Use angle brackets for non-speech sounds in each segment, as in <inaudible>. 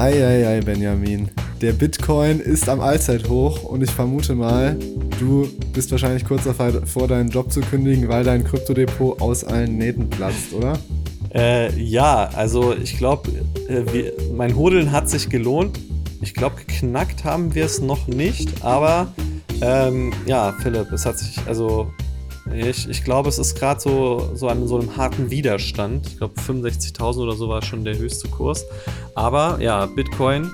Eieiei, Benjamin. Der Bitcoin ist am Allzeithoch und ich vermute mal, du bist wahrscheinlich kurz davor, deinen Job zu kündigen, weil dein Kryptodepot aus allen Nähten platzt, oder? Äh, ja, also ich glaube, äh, mein Hodeln hat sich gelohnt. Ich glaube, geknackt haben wir es noch nicht, aber ähm, ja, Philipp, es hat sich, also ich, ich glaube, es ist gerade so, so an so einem harten Widerstand. Ich glaube, 65.000 oder so war schon der höchste Kurs. Aber ja, Bitcoin,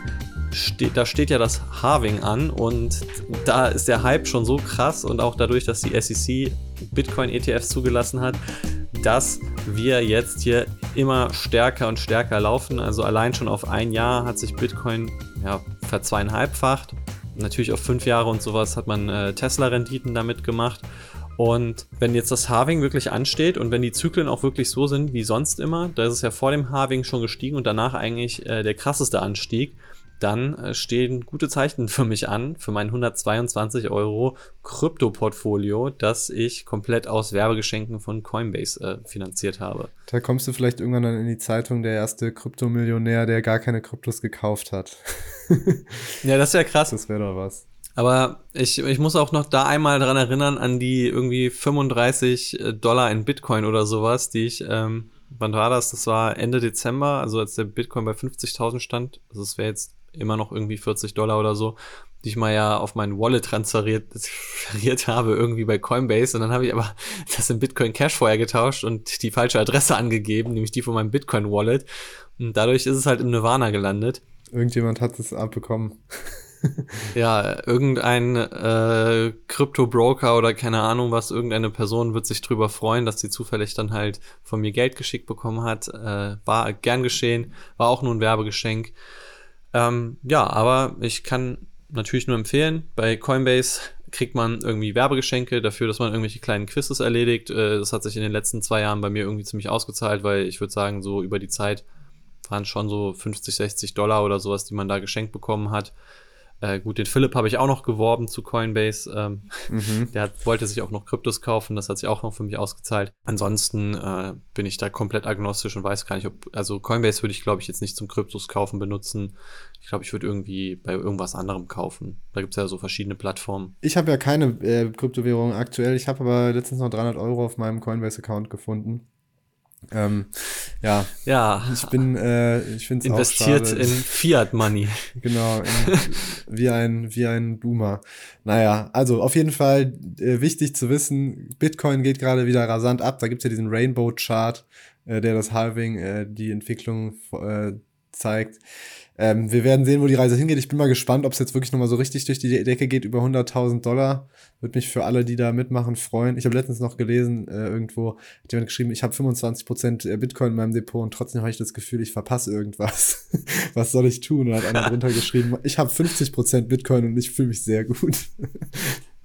steht, da steht ja das Halving an und da ist der Hype schon so krass und auch dadurch, dass die SEC Bitcoin-ETFs zugelassen hat, dass wir jetzt hier immer stärker und stärker laufen. Also allein schon auf ein Jahr hat sich Bitcoin ja, verzweieinhalbfacht. Natürlich auf fünf Jahre und sowas hat man äh, Tesla-Renditen damit gemacht. Und wenn jetzt das Halving wirklich ansteht und wenn die Zyklen auch wirklich so sind wie sonst immer, da ist es ja vor dem Halving schon gestiegen und danach eigentlich äh, der krasseste Anstieg, dann äh, stehen gute Zeichen <laughs> für mich an, für mein 122 Euro Krypto-Portfolio, das ich komplett aus Werbegeschenken von Coinbase äh, finanziert habe. Da kommst du vielleicht irgendwann dann in die Zeitung, der erste Kryptomillionär, der gar keine Kryptos gekauft hat. <laughs> ja, das wäre krass. Das wäre doch was. Aber ich, ich muss auch noch da einmal dran erinnern, an die irgendwie 35 äh, Dollar in Bitcoin oder sowas, die ich, ähm, wann war das? Das war Ende Dezember, also als der Bitcoin bei 50.000 stand. Also es wäre jetzt immer noch irgendwie 40 Dollar oder so, die ich mal ja auf mein Wallet transferiert, <laughs> transferiert habe, irgendwie bei Coinbase. Und dann habe ich aber <laughs> das in Bitcoin Cash vorher getauscht und die falsche Adresse angegeben, nämlich die von meinem Bitcoin Wallet. Und dadurch ist es halt im Nirvana gelandet. Irgendjemand hat es abbekommen. <laughs> <laughs> ja, irgendein äh, Krypto-Broker oder keine Ahnung was, irgendeine Person wird sich drüber freuen, dass sie zufällig dann halt von mir Geld geschickt bekommen hat. Äh, war gern geschehen, war auch nur ein Werbegeschenk. Ähm, ja, aber ich kann natürlich nur empfehlen, bei Coinbase kriegt man irgendwie Werbegeschenke dafür, dass man irgendwelche kleinen Quizzes erledigt. Äh, das hat sich in den letzten zwei Jahren bei mir irgendwie ziemlich ausgezahlt, weil ich würde sagen, so über die Zeit waren schon so 50, 60 Dollar oder sowas, die man da geschenkt bekommen hat. Äh, gut, den Philipp habe ich auch noch geworben zu Coinbase. Ähm, mhm. <laughs> Der hat, wollte sich auch noch Kryptos kaufen, das hat sich auch noch für mich ausgezahlt. Ansonsten äh, bin ich da komplett agnostisch und weiß gar nicht, ob, also Coinbase würde ich, glaube ich, jetzt nicht zum Kryptos kaufen benutzen. Ich glaube, ich würde irgendwie bei irgendwas anderem kaufen. Da gibt es ja so verschiedene Plattformen. Ich habe ja keine äh, Kryptowährung aktuell. Ich habe aber letztens noch 300 Euro auf meinem Coinbase-Account gefunden. Ähm, ja. Ja. Ich bin, äh, ich finde es Investiert in Fiat Money. <laughs> Genau. In, wie ein, wie ein Boomer. Naja, also auf jeden Fall äh, wichtig zu wissen, Bitcoin geht gerade wieder rasant ab. Da gibt's ja diesen Rainbow Chart, äh, der das Halving, äh, die Entwicklung äh, zeigt. Ähm, wir werden sehen, wo die Reise hingeht. Ich bin mal gespannt, ob es jetzt wirklich nochmal so richtig durch die Decke geht, über 100.000 Dollar. Würde mich für alle, die da mitmachen, freuen. Ich habe letztens noch gelesen, äh, irgendwo hat jemand geschrieben, ich habe 25% äh, Bitcoin in meinem Depot und trotzdem habe ich das Gefühl, ich verpasse irgendwas. <laughs> Was soll ich tun? Und hat einer drunter geschrieben, ich habe 50% Bitcoin und ich fühle mich sehr gut. <laughs>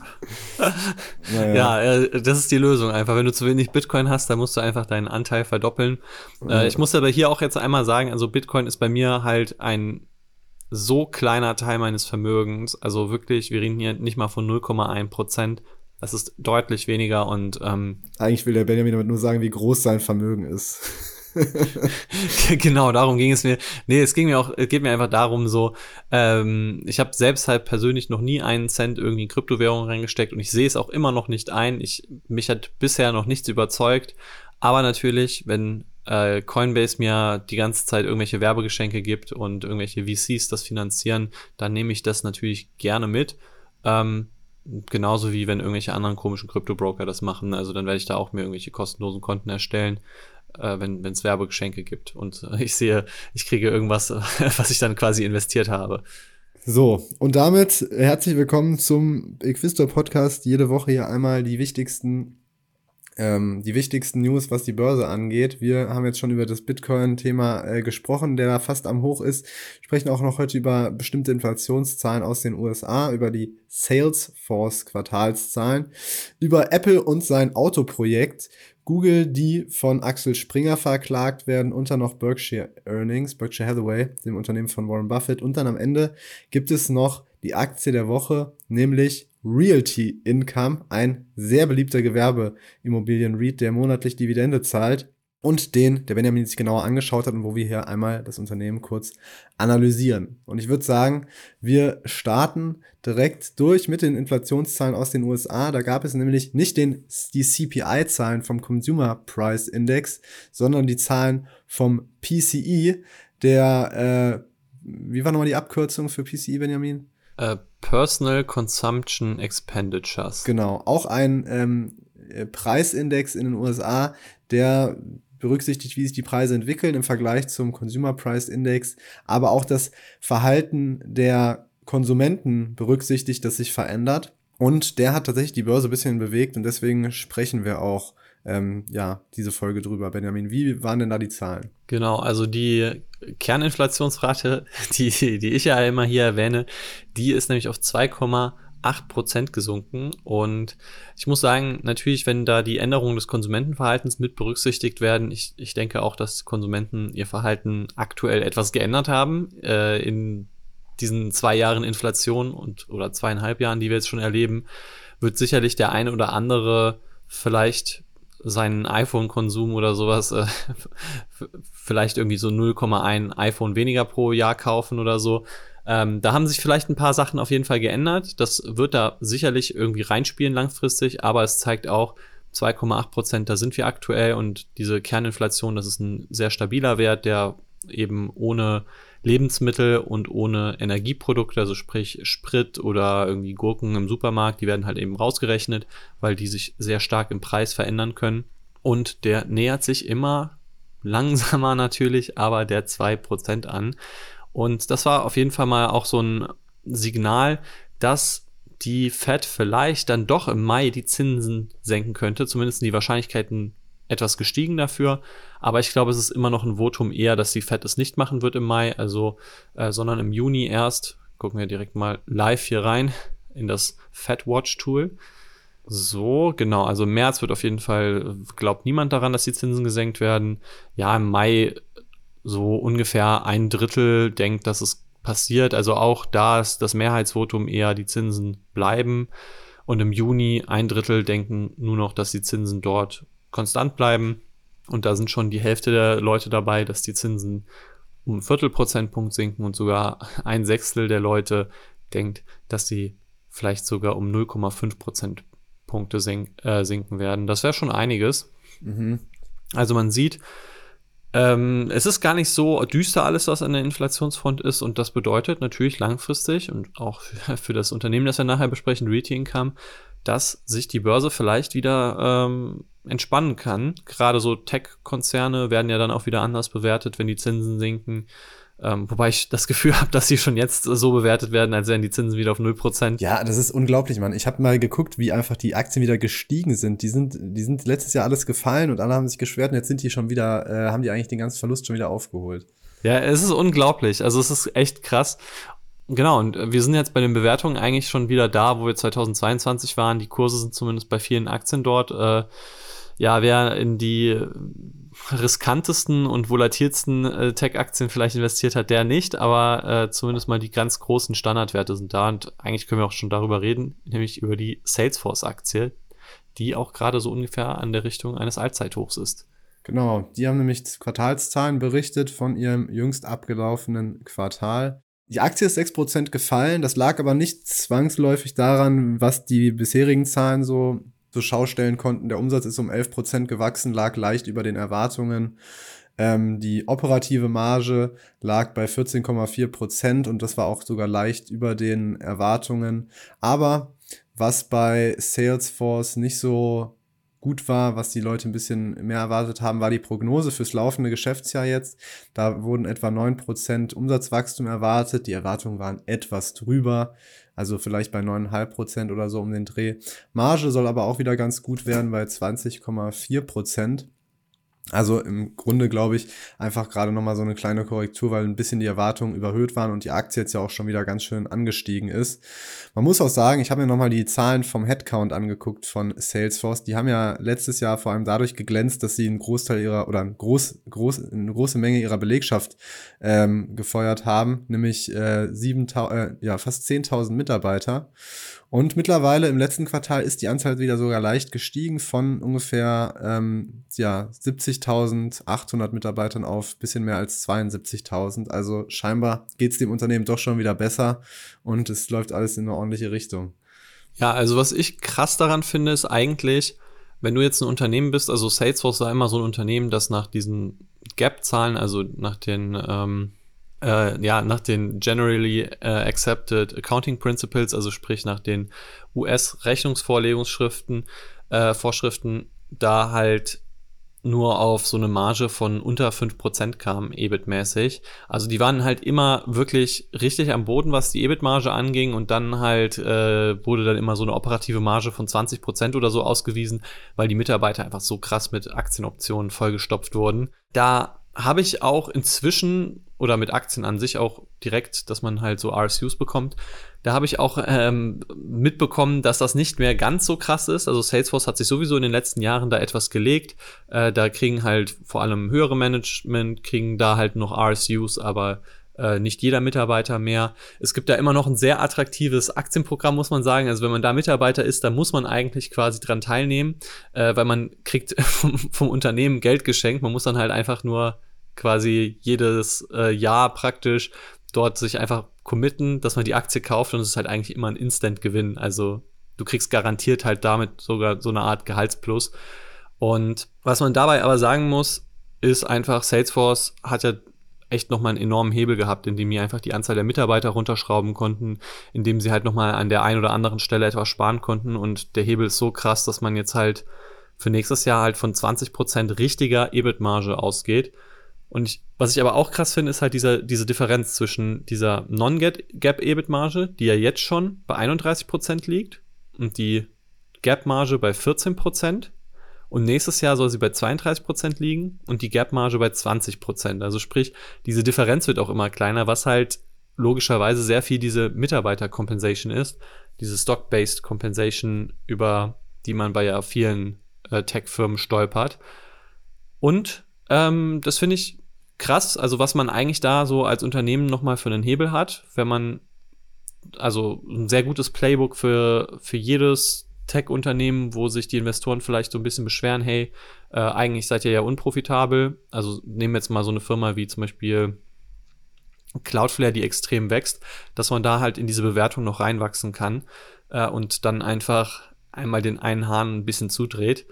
<laughs> naja. Ja, äh, das ist die Lösung einfach. Wenn du zu wenig Bitcoin hast, dann musst du einfach deinen Anteil verdoppeln. Ja. Ich muss aber hier auch jetzt einmal sagen, also Bitcoin ist bei mir halt ein so kleiner Teil meines Vermögens. Also wirklich, wir reden hier nicht mal von 0,1 Prozent. Das ist deutlich weniger und ähm, eigentlich will der Benjamin damit nur sagen, wie groß sein Vermögen ist. <laughs> genau, darum ging es mir. Nee, es ging mir auch, es geht mir einfach darum, so, ähm, ich habe selbst halt persönlich noch nie einen Cent irgendwie in Kryptowährung reingesteckt und ich sehe es auch immer noch nicht ein. Ich, mich hat bisher noch nichts überzeugt. Aber natürlich, wenn äh, Coinbase mir die ganze Zeit irgendwelche Werbegeschenke gibt und irgendwelche VCs das finanzieren, dann nehme ich das natürlich gerne mit. Ähm, genauso wie wenn irgendwelche anderen komischen Krypto-Broker das machen. Also dann werde ich da auch mir irgendwelche kostenlosen Konten erstellen äh, wenn es Werbegeschenke gibt. Und äh, ich sehe, ich kriege irgendwas, <laughs> was ich dann quasi investiert habe. So, und damit herzlich willkommen zum Equistor Podcast. Jede Woche hier einmal die wichtigsten ähm, die wichtigsten News, was die Börse angeht. Wir haben jetzt schon über das Bitcoin-Thema äh, gesprochen, der da fast am Hoch ist. Sprechen auch noch heute über bestimmte Inflationszahlen aus den USA, über die Salesforce-Quartalszahlen, über Apple und sein Autoprojekt Google, die von Axel Springer verklagt werden und dann noch Berkshire Earnings, Berkshire Hathaway, dem Unternehmen von Warren Buffett. Und dann am Ende gibt es noch die Aktie der Woche, nämlich Realty Income, ein sehr beliebter Gewerbeimmobilien-REIT, der monatlich Dividende zahlt. Und den der Benjamin sich genauer angeschaut hat und wo wir hier einmal das Unternehmen kurz analysieren. Und ich würde sagen, wir starten direkt durch mit den Inflationszahlen aus den USA. Da gab es nämlich nicht den, die CPI-Zahlen vom Consumer Price Index, sondern die Zahlen vom PCE, der, äh, wie war nochmal die Abkürzung für PCE, Benjamin? Uh, Personal Consumption Expenditures. Genau, auch ein ähm, Preisindex in den USA, der berücksichtigt, wie sich die Preise entwickeln im Vergleich zum Consumer Price Index, aber auch das Verhalten der Konsumenten berücksichtigt, das sich verändert. Und der hat tatsächlich die Börse ein bisschen bewegt und deswegen sprechen wir auch ähm, ja, diese Folge drüber. Benjamin, wie waren denn da die Zahlen? Genau, also die Kerninflationsrate, <laughs> die, die ich ja immer hier erwähne, die ist nämlich auf 2,8 8% gesunken. Und ich muss sagen, natürlich, wenn da die Änderungen des Konsumentenverhaltens mit berücksichtigt werden, ich, ich denke auch, dass Konsumenten ihr Verhalten aktuell etwas geändert haben äh, in diesen zwei Jahren Inflation und oder zweieinhalb Jahren, die wir jetzt schon erleben, wird sicherlich der eine oder andere vielleicht seinen iPhone-Konsum oder sowas äh, <laughs> vielleicht irgendwie so 0,1 iPhone weniger pro Jahr kaufen oder so. Ähm, da haben sich vielleicht ein paar Sachen auf jeden Fall geändert. Das wird da sicherlich irgendwie reinspielen langfristig, aber es zeigt auch, 2,8 Prozent, da sind wir aktuell und diese Kerninflation, das ist ein sehr stabiler Wert, der eben ohne Lebensmittel und ohne Energieprodukte, also sprich Sprit oder irgendwie Gurken im Supermarkt, die werden halt eben rausgerechnet, weil die sich sehr stark im Preis verändern können. Und der nähert sich immer langsamer <laughs> natürlich, aber der 2% an. Und das war auf jeden Fall mal auch so ein Signal, dass die Fed vielleicht dann doch im Mai die Zinsen senken könnte. Zumindest die Wahrscheinlichkeiten etwas gestiegen dafür. Aber ich glaube, es ist immer noch ein Votum eher, dass die Fed es nicht machen wird im Mai, also, äh, sondern im Juni erst. Gucken wir direkt mal live hier rein in das Fed Watch Tool. So, genau. Also im März wird auf jeden Fall, glaubt niemand daran, dass die Zinsen gesenkt werden. Ja, im Mai so ungefähr ein Drittel denkt, dass es passiert. Also auch da ist das Mehrheitsvotum eher die Zinsen bleiben. Und im Juni ein Drittel denken nur noch, dass die Zinsen dort konstant bleiben. Und da sind schon die Hälfte der Leute dabei, dass die Zinsen um ein Viertelprozentpunkt sinken und sogar ein Sechstel der Leute denkt, dass sie vielleicht sogar um 0,5 Prozentpunkte sink, äh, sinken werden. Das wäre schon einiges. Mhm. Also man sieht, ähm, es ist gar nicht so düster alles, was an der Inflationsfront ist und das bedeutet natürlich langfristig und auch für, das Unternehmen, das wir nachher besprechen, Realty Income, dass sich die Börse vielleicht wieder ähm, entspannen kann. Gerade so Tech-Konzerne werden ja dann auch wieder anders bewertet, wenn die Zinsen sinken. Ähm, wobei ich das Gefühl <laughs> habe, dass sie schon jetzt so bewertet werden, als wären die Zinsen wieder auf 0%. Ja, das ist unglaublich, Mann. Ich habe mal geguckt, wie einfach die Aktien wieder gestiegen sind. Die sind, die sind letztes Jahr alles gefallen und alle haben sich geschwert und jetzt sind die schon wieder, äh, haben die eigentlich den ganzen Verlust schon wieder aufgeholt. Ja, es ist unglaublich. Also es ist echt krass. Genau, und wir sind jetzt bei den Bewertungen eigentlich schon wieder da, wo wir 2022 waren. Die Kurse sind zumindest bei vielen Aktien dort. Äh, ja, wer in die riskantesten und volatilsten äh, Tech-Aktien vielleicht investiert hat, der nicht, aber äh, zumindest mal die ganz großen Standardwerte sind da und eigentlich können wir auch schon darüber reden, nämlich über die Salesforce-Aktie, die auch gerade so ungefähr an der Richtung eines Allzeithochs ist. Genau, die haben nämlich Quartalszahlen berichtet von ihrem jüngst abgelaufenen Quartal. Die Aktie ist 6% gefallen, das lag aber nicht zwangsläufig daran, was die bisherigen Zahlen so zur Schau stellen konnten. Der Umsatz ist um 11 Prozent gewachsen, lag leicht über den Erwartungen. Ähm, die operative Marge lag bei 14,4 Prozent und das war auch sogar leicht über den Erwartungen. Aber was bei Salesforce nicht so gut war, was die Leute ein bisschen mehr erwartet haben, war die Prognose fürs laufende Geschäftsjahr jetzt. Da wurden etwa 9% Umsatzwachstum erwartet. Die Erwartungen waren etwas drüber also vielleicht bei 9,5 Prozent oder so um den Dreh. Marge soll aber auch wieder ganz gut werden bei 20,4 Prozent. Also im Grunde glaube ich einfach gerade nochmal so eine kleine Korrektur, weil ein bisschen die Erwartungen überhöht waren und die Aktie jetzt ja auch schon wieder ganz schön angestiegen ist. Man muss auch sagen, ich habe mir nochmal die Zahlen vom Headcount angeguckt von Salesforce. Die haben ja letztes Jahr vor allem dadurch geglänzt, dass sie einen Großteil ihrer oder ein groß, groß, eine große Menge ihrer Belegschaft ähm, gefeuert haben, nämlich äh, 7, äh, ja, fast 10.000 Mitarbeiter. Und mittlerweile im letzten Quartal ist die Anzahl wieder sogar leicht gestiegen von ungefähr ähm, ja, 70 70.800 Mitarbeitern auf bisschen mehr als 72.000. Also scheinbar geht es dem Unternehmen doch schon wieder besser und es läuft alles in eine ordentliche Richtung. Ja, also was ich krass daran finde, ist eigentlich, wenn du jetzt ein Unternehmen bist, also Salesforce war immer so ein Unternehmen, das nach diesen Gap-Zahlen, also nach den ähm, äh, ja, nach den Generally äh, Accepted Accounting Principles, also sprich nach den US-Rechnungsvorlegungsschriften, äh, Vorschriften, da halt nur auf so eine Marge von unter 5% kam, EBIT-mäßig. Also die waren halt immer wirklich richtig am Boden, was die EBIT-Marge anging und dann halt äh, wurde dann immer so eine operative Marge von 20% oder so ausgewiesen, weil die Mitarbeiter einfach so krass mit Aktienoptionen vollgestopft wurden. Da habe ich auch inzwischen oder mit Aktien an sich auch direkt, dass man halt so RSUs bekommt. Da habe ich auch ähm, mitbekommen, dass das nicht mehr ganz so krass ist. Also Salesforce hat sich sowieso in den letzten Jahren da etwas gelegt. Äh, da kriegen halt vor allem höhere Management, kriegen da halt noch RSUs, aber äh, nicht jeder Mitarbeiter mehr. Es gibt da immer noch ein sehr attraktives Aktienprogramm, muss man sagen. Also wenn man da Mitarbeiter ist, dann muss man eigentlich quasi dran teilnehmen, äh, weil man kriegt <laughs> vom, vom Unternehmen Geld geschenkt. Man muss dann halt einfach nur quasi jedes äh, Jahr praktisch dort sich einfach committen, dass man die Aktie kauft und es ist halt eigentlich immer ein Instant-Gewinn. Also du kriegst garantiert halt damit sogar so eine Art Gehaltsplus. Und was man dabei aber sagen muss, ist einfach, Salesforce hat ja echt nochmal einen enormen Hebel gehabt, indem die einfach die Anzahl der Mitarbeiter runterschrauben konnten, indem sie halt nochmal an der einen oder anderen Stelle etwas sparen konnten. Und der Hebel ist so krass, dass man jetzt halt für nächstes Jahr halt von 20% richtiger EBIT-Marge ausgeht. Und ich, was ich aber auch krass finde, ist halt dieser, diese Differenz zwischen dieser Non-Gap-EBIT-Marge, die ja jetzt schon bei 31% liegt, und die Gap-Marge bei 14%. Und nächstes Jahr soll sie bei 32% liegen und die Gap-Marge bei 20%. Also sprich, diese Differenz wird auch immer kleiner, was halt logischerweise sehr viel diese Mitarbeiter-Compensation ist. Diese Stock-Based Compensation, über die man bei ja vielen äh, Tech-Firmen stolpert. Und ähm, das finde ich krass, also was man eigentlich da so als Unternehmen nochmal für einen Hebel hat, wenn man also ein sehr gutes Playbook für, für jedes Tech-Unternehmen, wo sich die Investoren vielleicht so ein bisschen beschweren, hey, äh, eigentlich seid ihr ja unprofitabel. Also nehmen wir jetzt mal so eine Firma wie zum Beispiel Cloudflare, die extrem wächst, dass man da halt in diese Bewertung noch reinwachsen kann äh, und dann einfach einmal den einen Hahn ein bisschen zudreht.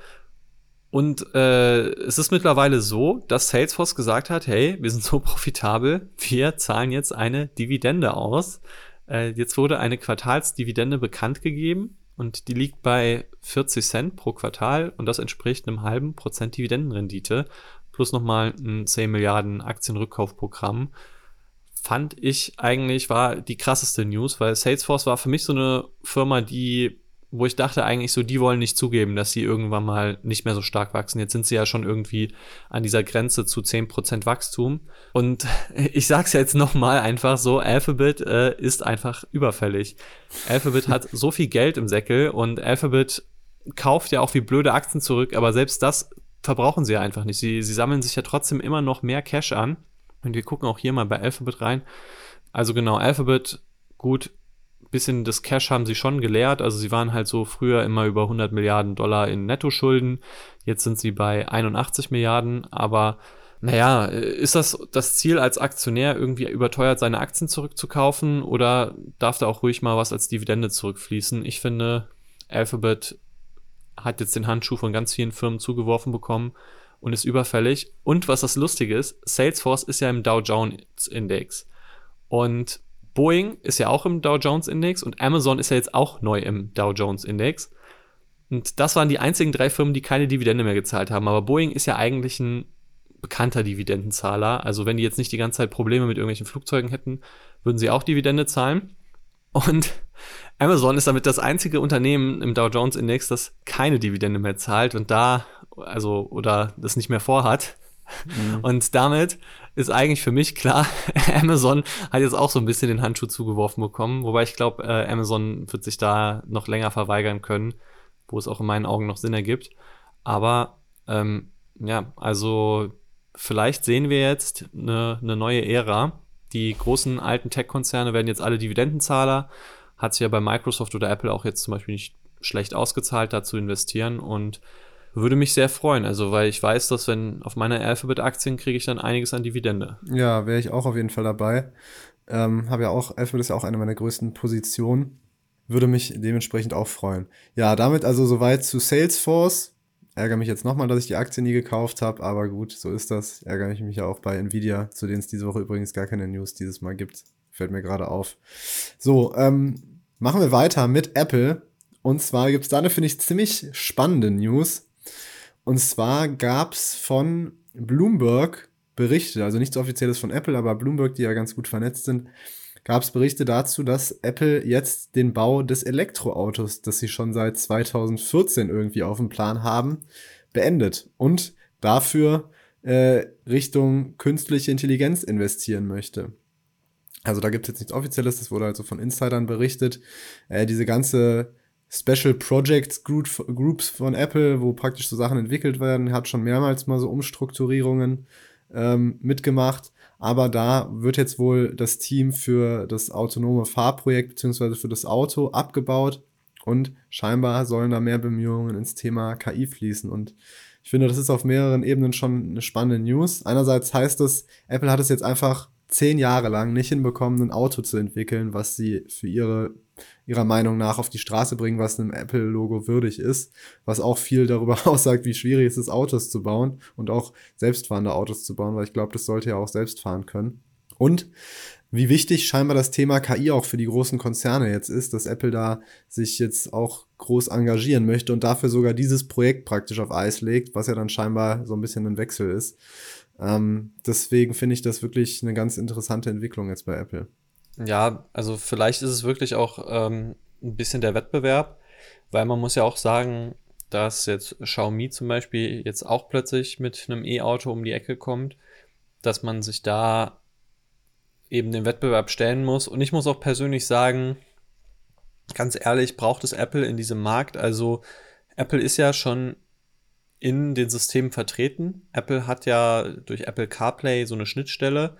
Und äh, es ist mittlerweile so, dass Salesforce gesagt hat, hey, wir sind so profitabel, wir zahlen jetzt eine Dividende aus. Äh, jetzt wurde eine Quartalsdividende bekannt gegeben und die liegt bei 40 Cent pro Quartal und das entspricht einem halben Prozent Dividendenrendite plus nochmal ein 10 Milliarden Aktienrückkaufprogramm. Fand ich eigentlich war die krasseste News, weil Salesforce war für mich so eine Firma, die wo ich dachte eigentlich so, die wollen nicht zugeben, dass sie irgendwann mal nicht mehr so stark wachsen. Jetzt sind sie ja schon irgendwie an dieser Grenze zu 10% Wachstum. Und <laughs> ich sag's jetzt nochmal einfach so, Alphabet äh, ist einfach überfällig. Alphabet hat so viel Geld im Säckel und Alphabet kauft ja auch wie blöde Aktien zurück, aber selbst das verbrauchen sie ja einfach nicht. Sie, sie sammeln sich ja trotzdem immer noch mehr Cash an. Und wir gucken auch hier mal bei Alphabet rein. Also genau, Alphabet, gut, bisschen das Cash haben sie schon geleert. Also sie waren halt so früher immer über 100 Milliarden Dollar in Nettoschulden. Jetzt sind sie bei 81 Milliarden. Aber naja, ist das das Ziel als Aktionär irgendwie überteuert seine Aktien zurückzukaufen oder darf da auch ruhig mal was als Dividende zurückfließen? Ich finde, Alphabet hat jetzt den Handschuh von ganz vielen Firmen zugeworfen bekommen und ist überfällig. Und was das Lustige ist, Salesforce ist ja im Dow Jones Index. Und Boeing ist ja auch im Dow Jones Index und Amazon ist ja jetzt auch neu im Dow Jones Index. Und das waren die einzigen drei Firmen, die keine Dividende mehr gezahlt haben. Aber Boeing ist ja eigentlich ein bekannter Dividendenzahler. Also wenn die jetzt nicht die ganze Zeit Probleme mit irgendwelchen Flugzeugen hätten, würden sie auch Dividende zahlen. Und <laughs> Amazon ist damit das einzige Unternehmen im Dow Jones Index, das keine Dividende mehr zahlt und da, also, oder das nicht mehr vorhat. Mhm. Und damit ist eigentlich für mich klar, <laughs> Amazon hat jetzt auch so ein bisschen den Handschuh zugeworfen bekommen, wobei ich glaube, äh, Amazon wird sich da noch länger verweigern können, wo es auch in meinen Augen noch Sinn ergibt. Aber ähm, ja, also vielleicht sehen wir jetzt eine, eine neue Ära. Die großen alten Tech-Konzerne werden jetzt alle Dividendenzahler. Hat sich ja bei Microsoft oder Apple auch jetzt zum Beispiel nicht schlecht ausgezahlt, da zu investieren. Und würde mich sehr freuen. Also, weil ich weiß, dass wenn auf meiner Alphabet-Aktien kriege ich dann einiges an Dividende. Ja, wäre ich auch auf jeden Fall dabei. Ähm, habe ja auch, Alphabet ist ja auch eine meiner größten Positionen. Würde mich dementsprechend auch freuen. Ja, damit also soweit zu Salesforce. Ärgere mich jetzt nochmal, dass ich die Aktie nie gekauft habe, aber gut, so ist das. Ärgere ich mich ja auch bei Nvidia, zu denen es diese Woche übrigens gar keine News dieses Mal gibt. Fällt mir gerade auf. So, ähm, machen wir weiter mit Apple. Und zwar gibt es da eine, finde ich, ziemlich spannende News. Und zwar gab es von Bloomberg Berichte, also nichts Offizielles von Apple, aber Bloomberg, die ja ganz gut vernetzt sind, gab es Berichte dazu, dass Apple jetzt den Bau des Elektroautos, das sie schon seit 2014 irgendwie auf dem Plan haben, beendet und dafür äh, Richtung künstliche Intelligenz investieren möchte. Also da gibt es jetzt nichts Offizielles, das wurde also von Insidern berichtet. Äh, diese ganze Special Projects Groups von Apple, wo praktisch so Sachen entwickelt werden, hat schon mehrmals mal so Umstrukturierungen ähm, mitgemacht. Aber da wird jetzt wohl das Team für das autonome Fahrprojekt beziehungsweise für das Auto abgebaut und scheinbar sollen da mehr Bemühungen ins Thema KI fließen. Und ich finde, das ist auf mehreren Ebenen schon eine spannende News. Einerseits heißt es, Apple hat es jetzt einfach zehn Jahre lang nicht hinbekommen, ein Auto zu entwickeln, was sie für ihre ihrer Meinung nach auf die Straße bringen, was einem Apple-Logo würdig ist, was auch viel darüber <laughs> aussagt, wie schwierig es ist, Autos zu bauen und auch selbstfahrende Autos zu bauen, weil ich glaube, das sollte ja auch selbst fahren können. Und wie wichtig scheinbar das Thema KI auch für die großen Konzerne jetzt ist, dass Apple da sich jetzt auch groß engagieren möchte und dafür sogar dieses Projekt praktisch auf Eis legt, was ja dann scheinbar so ein bisschen ein Wechsel ist. Ähm, deswegen finde ich das wirklich eine ganz interessante Entwicklung jetzt bei Apple. Ja, also vielleicht ist es wirklich auch ähm, ein bisschen der Wettbewerb, weil man muss ja auch sagen, dass jetzt Xiaomi zum Beispiel jetzt auch plötzlich mit einem E-Auto um die Ecke kommt, dass man sich da eben den Wettbewerb stellen muss. Und ich muss auch persönlich sagen, ganz ehrlich, braucht es Apple in diesem Markt? Also Apple ist ja schon in den Systemen vertreten. Apple hat ja durch Apple CarPlay so eine Schnittstelle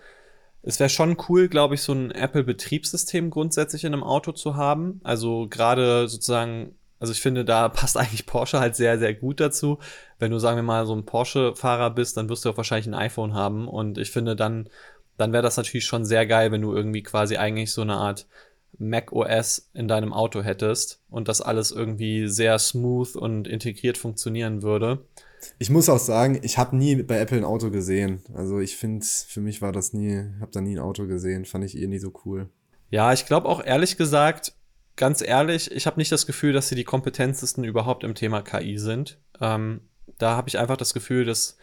es wäre schon cool, glaube ich, so ein Apple-Betriebssystem grundsätzlich in einem Auto zu haben. Also gerade sozusagen, also ich finde, da passt eigentlich Porsche halt sehr, sehr gut dazu. Wenn du, sagen wir mal, so ein Porsche-Fahrer bist, dann wirst du auch wahrscheinlich ein iPhone haben. Und ich finde, dann, dann wäre das natürlich schon sehr geil, wenn du irgendwie quasi eigentlich so eine Art Mac OS in deinem Auto hättest und das alles irgendwie sehr smooth und integriert funktionieren würde. Ich muss auch sagen, ich habe nie bei Apple ein Auto gesehen. Also ich finde, für mich war das nie, habe da nie ein Auto gesehen, fand ich eh nie so cool. Ja, ich glaube auch ehrlich gesagt, ganz ehrlich, ich habe nicht das Gefühl, dass sie die kompetentesten überhaupt im Thema KI sind. Ähm, da habe ich einfach das Gefühl, dass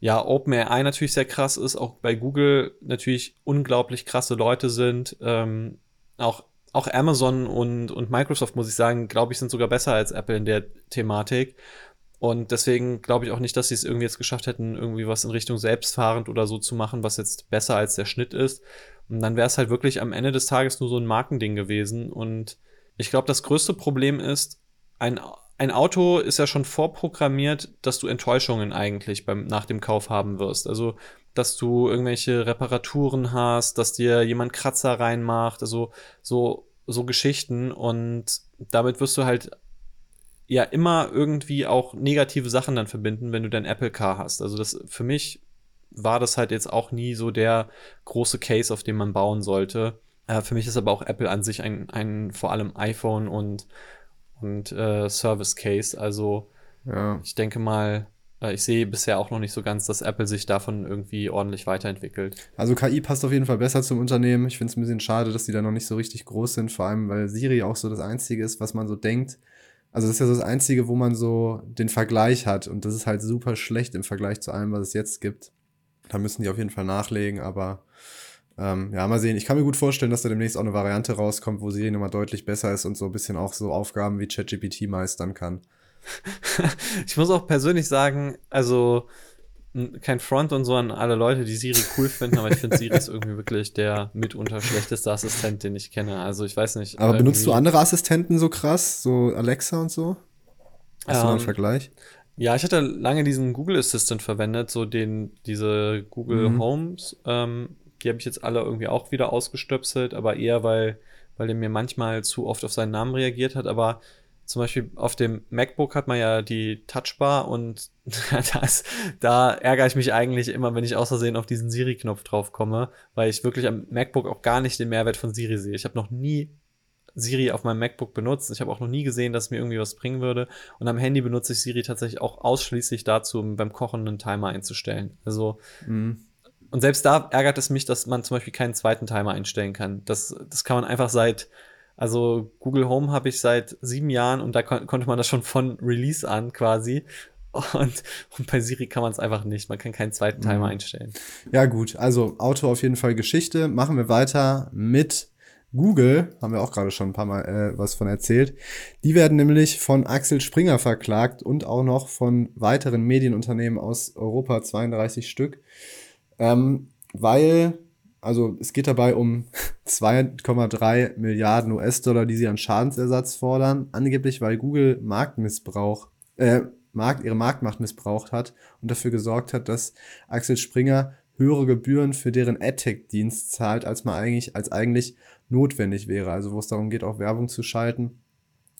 ja OpenAI natürlich sehr krass ist, auch bei Google natürlich unglaublich krasse Leute sind. Ähm, auch auch Amazon und, und Microsoft, muss ich sagen, glaube ich, sind sogar besser als Apple in der Thematik. Und deswegen glaube ich auch nicht, dass sie es irgendwie jetzt geschafft hätten, irgendwie was in Richtung selbstfahrend oder so zu machen, was jetzt besser als der Schnitt ist. Und dann wäre es halt wirklich am Ende des Tages nur so ein Markending gewesen. Und ich glaube, das größte Problem ist, ein, ein Auto ist ja schon vorprogrammiert, dass du Enttäuschungen eigentlich beim, nach dem Kauf haben wirst. Also, dass du irgendwelche Reparaturen hast, dass dir jemand Kratzer reinmacht, also so, so Geschichten. Und damit wirst du halt ja immer irgendwie auch negative Sachen dann verbinden, wenn du dein Apple Car hast. Also das für mich war das halt jetzt auch nie so der große Case, auf dem man bauen sollte. Äh, für mich ist aber auch Apple an sich ein, ein vor allem iPhone und, und äh, Service Case. Also ja. ich denke mal, äh, ich sehe bisher auch noch nicht so ganz, dass Apple sich davon irgendwie ordentlich weiterentwickelt. Also KI passt auf jeden Fall besser zum Unternehmen. Ich finde es ein bisschen schade, dass die da noch nicht so richtig groß sind, vor allem weil Siri auch so das Einzige ist, was man so denkt, also das ist ja so das Einzige, wo man so den Vergleich hat. Und das ist halt super schlecht im Vergleich zu allem, was es jetzt gibt. Da müssen die auf jeden Fall nachlegen, aber ähm, ja, mal sehen. Ich kann mir gut vorstellen, dass da demnächst auch eine Variante rauskommt, wo Siri nochmal deutlich besser ist und so ein bisschen auch so Aufgaben wie ChatGPT meistern kann. <laughs> ich muss auch persönlich sagen, also kein Front und so an alle Leute, die Siri cool finden, aber ich finde <laughs> Siri ist irgendwie wirklich der mitunter schlechteste Assistent, den ich kenne. Also ich weiß nicht. Aber benutzt du andere Assistenten so krass, so Alexa und so? Hast ähm, du da einen Vergleich? Ja, ich hatte lange diesen Google Assistant verwendet, so den, diese Google mhm. Homes. Ähm, die habe ich jetzt alle irgendwie auch wieder ausgestöpselt, aber eher, weil, weil der mir manchmal zu oft auf seinen Namen reagiert hat. Aber zum Beispiel auf dem MacBook hat man ja die Touchbar und <laughs> das, da ärgere ich mich eigentlich immer, wenn ich aus Versehen auf diesen Siri-Knopf drauf komme, weil ich wirklich am MacBook auch gar nicht den Mehrwert von Siri sehe. Ich habe noch nie Siri auf meinem MacBook benutzt. Ich habe auch noch nie gesehen, dass es mir irgendwie was bringen würde. Und am Handy benutze ich Siri tatsächlich auch ausschließlich dazu, um beim Kochen einen Timer einzustellen. Also, mhm. und selbst da ärgert es mich, dass man zum Beispiel keinen zweiten Timer einstellen kann. Das, das kann man einfach seit, also Google Home habe ich seit sieben Jahren und da kon konnte man das schon von Release an quasi. <laughs> Und, und bei Siri kann man es einfach nicht. Man kann keinen zweiten Timer mhm. einstellen. Ja, gut. Also Auto auf jeden Fall Geschichte. Machen wir weiter mit Google, haben wir auch gerade schon ein paar Mal äh, was von erzählt, die werden nämlich von Axel Springer verklagt und auch noch von weiteren Medienunternehmen aus Europa, 32 Stück, ähm, weil, also es geht dabei um 2,3 Milliarden US-Dollar, die sie an Schadensersatz fordern, angeblich weil Google Marktmissbrauch, äh, Markt, ihre Marktmacht missbraucht hat und dafür gesorgt hat, dass Axel Springer höhere Gebühren für deren AdTech-Dienst zahlt, als man eigentlich, als eigentlich notwendig wäre. Also wo es darum geht, auch Werbung zu schalten.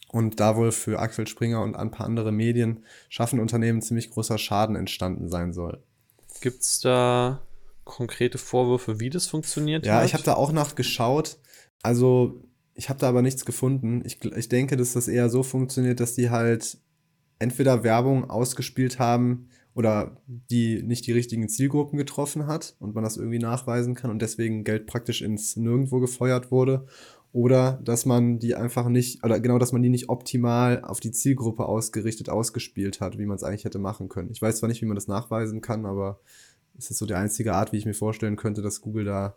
Und da wohl für Axel Springer und ein paar andere Medien schaffen Unternehmen ziemlich großer Schaden entstanden sein soll. Gibt es da konkrete Vorwürfe, wie das funktioniert? Ja, hat? ich habe da auch nachgeschaut. Also ich habe da aber nichts gefunden. Ich, ich denke, dass das eher so funktioniert, dass die halt entweder Werbung ausgespielt haben, oder die nicht die richtigen Zielgruppen getroffen hat und man das irgendwie nachweisen kann und deswegen Geld praktisch ins Nirgendwo gefeuert wurde. Oder dass man die einfach nicht, oder genau, dass man die nicht optimal auf die Zielgruppe ausgerichtet ausgespielt hat, wie man es eigentlich hätte machen können. Ich weiß zwar nicht, wie man das nachweisen kann, aber ist so die einzige Art, wie ich mir vorstellen könnte, dass Google da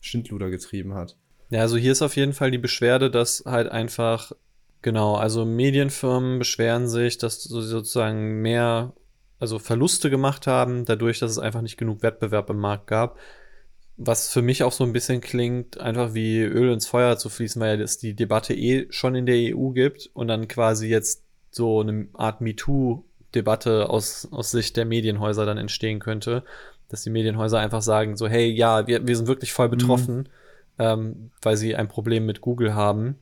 Schindluder getrieben hat. Ja, also hier ist auf jeden Fall die Beschwerde, dass halt einfach, genau, also Medienfirmen beschweren sich, dass sozusagen mehr also Verluste gemacht haben, dadurch, dass es einfach nicht genug Wettbewerb im Markt gab. Was für mich auch so ein bisschen klingt, einfach wie Öl ins Feuer zu fließen, weil es die Debatte eh schon in der EU gibt und dann quasi jetzt so eine Art MeToo-Debatte aus, aus Sicht der Medienhäuser dann entstehen könnte, dass die Medienhäuser einfach sagen, so, hey, ja, wir, wir sind wirklich voll betroffen, mhm. ähm, weil sie ein Problem mit Google haben